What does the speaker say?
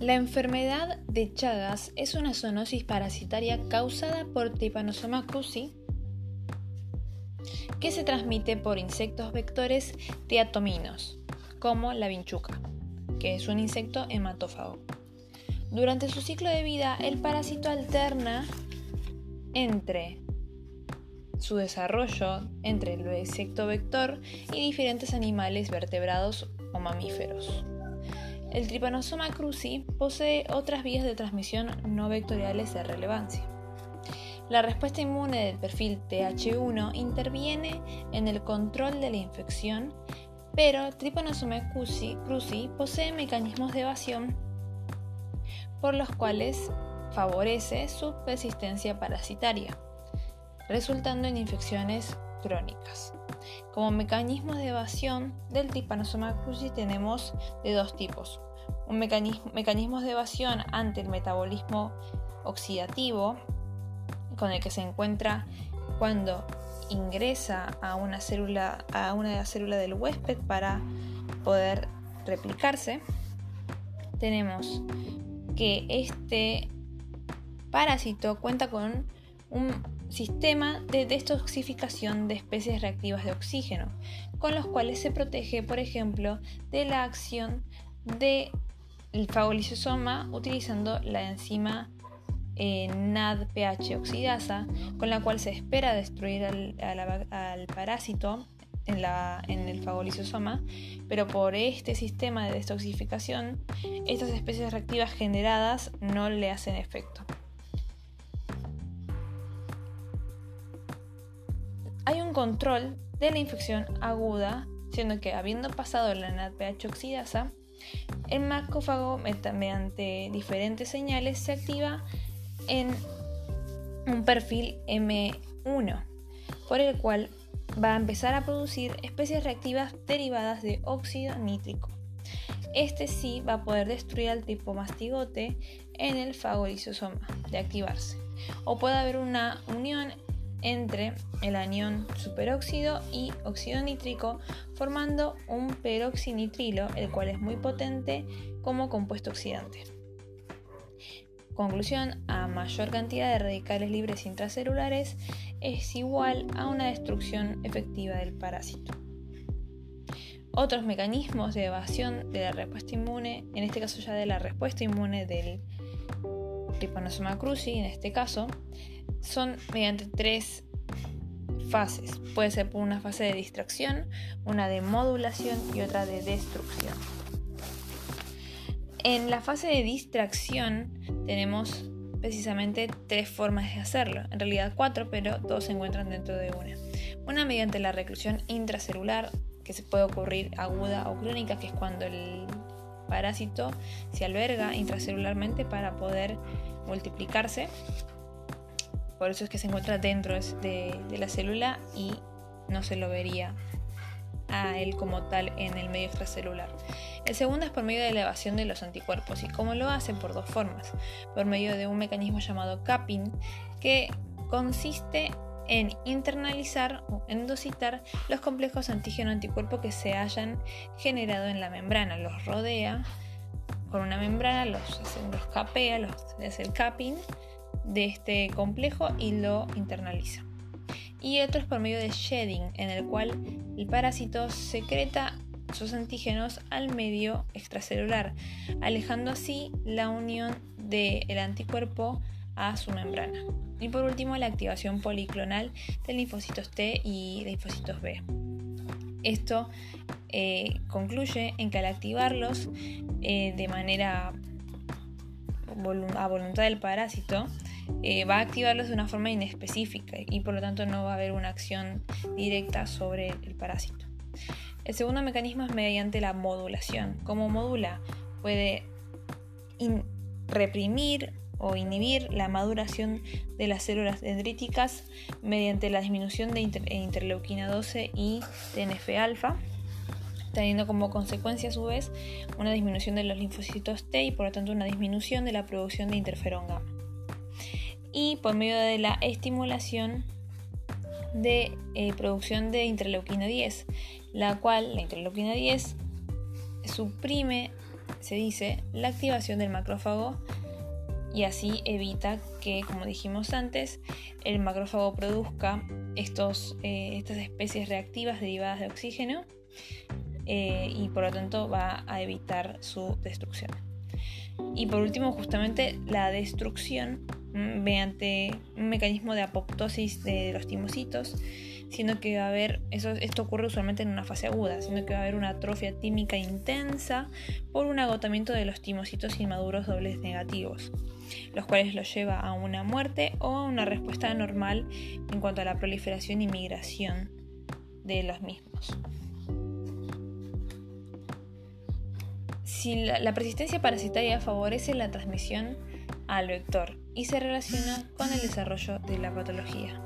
La enfermedad de Chagas es una zoonosis parasitaria causada por Trypanosoma cruzi que se transmite por insectos vectores teatominos, como la vinchuca, que es un insecto hematófago. Durante su ciclo de vida, el parásito alterna entre su desarrollo entre el insecto vector y diferentes animales vertebrados o mamíferos. El Trypanosoma cruzi posee otras vías de transmisión no vectoriales de relevancia. La respuesta inmune del perfil TH1 interviene en el control de la infección, pero Trypanosoma cruzi, posee mecanismos de evasión por los cuales favorece su persistencia parasitaria, resultando en infecciones crónicas. Como mecanismos de evasión del Trypanosoma cruzi tenemos de dos tipos. Mecanismos de evasión ante el metabolismo oxidativo, con el que se encuentra cuando ingresa a una célula, a una del huésped para poder replicarse. Tenemos que este parásito cuenta con un sistema de detoxificación de especies reactivas de oxígeno, con los cuales se protege, por ejemplo, de la acción del fagolisosoma utilizando la enzima eh, NADPH oxidasa, con la cual se espera destruir al, parásito en, la, en, el fagolisosoma, pero por este sistema de detoxificación, estas especies reactivas generadas no le hacen efecto. hay un control de la infección aguda, siendo que habiendo pasado la NADPH oxidasa, el macrófago mediante diferentes señales se activa en un perfil M1, por el cual va a empezar a producir especies reactivas derivadas de óxido nítrico. Este sí va a poder destruir al tipo mastigote en el fagolisosoma de activarse. O puede haber una unión entre el anión superóxido y óxido nítrico, formando un peroxinitrilo, el cual es muy potente como compuesto oxidante. Conclusión, a mayor cantidad de radicales libres intracelulares es igual a una destrucción efectiva del parásito. Otros mecanismos de evasión de la respuesta inmune, en este caso ya de la respuesta inmune del Trypanosoma cruzi, en este caso, son mediante tres fases. Puede ser por una fase de distracción, una de modulación y otra de destrucción. En la fase de distracción tenemos precisamente tres formas de hacerlo, en realidad cuatro, pero todos se encuentran dentro de una. Una mediante la reclusión intracelular, que se puede ocurrir aguda o crónica, que es cuando el parásito se alberga intracelularmente para poder multiplicarse por eso es que se encuentra dentro de, la célula y no se lo vería a él como tal en el medio extracelular. El segundo es por medio de elevación de los anticuerpos y cómo lo hacen por dos formas. Por medio de un mecanismo llamado capping que consiste en internalizar o endocitar los complejos antígeno-anticuerpo que se hayan generado en la membrana. Los rodea con una membrana, los, los capea, los hace el capping de este complejo y lo internaliza. Y otro es por medio de shedding, en el cual el parásito secreta sus antígenos al medio extracelular, alejando así la unión del anticuerpo a su membrana. Y por último, la activación policlonal de linfocitos T y linfocitos B. Esto eh, concluye en que al activarlos eh, de manera a voluntad del parásito, eh, va a activarlos de una forma inespecífica y por lo tanto no va a haber una acción directa sobre el parásito. El segundo mecanismo es mediante la modulación. Como modula, puede reprimir o inhibir la maduración de las células dendríticas mediante la disminución de interleuquina 12 y TNF-alfa, teniendo como consecuencia a su vez una disminución de los linfocitos T y por lo tanto una disminución de la producción de interferón gamma. Y por medio de la estimulación de eh, producción de interleuquina 10, la cual la interleuquina 10 suprime se dice, la activación del macrófago y así evita que, como dijimos antes, el macrófago produzca estos, eh, estas especies reactivas derivadas de oxígeno eh, y por lo tanto va a evitar su destrucción. Y por último, justamente la destrucción mm, mediante un mecanismo de apoptosis de los timocitos, siendo que va a haber, eso, esto ocurre usualmente en una fase aguda, siendo que va a haber una atrofia tímica intensa por un agotamiento de los timocitos inmaduros dobles negativos, los cuales los lleva a una muerte o a una respuesta normal en cuanto a la proliferación y migración de los mismos. Si la, persistencia parasitaria favorece la transmisión al vector y se relaciona con el desarrollo de la patología.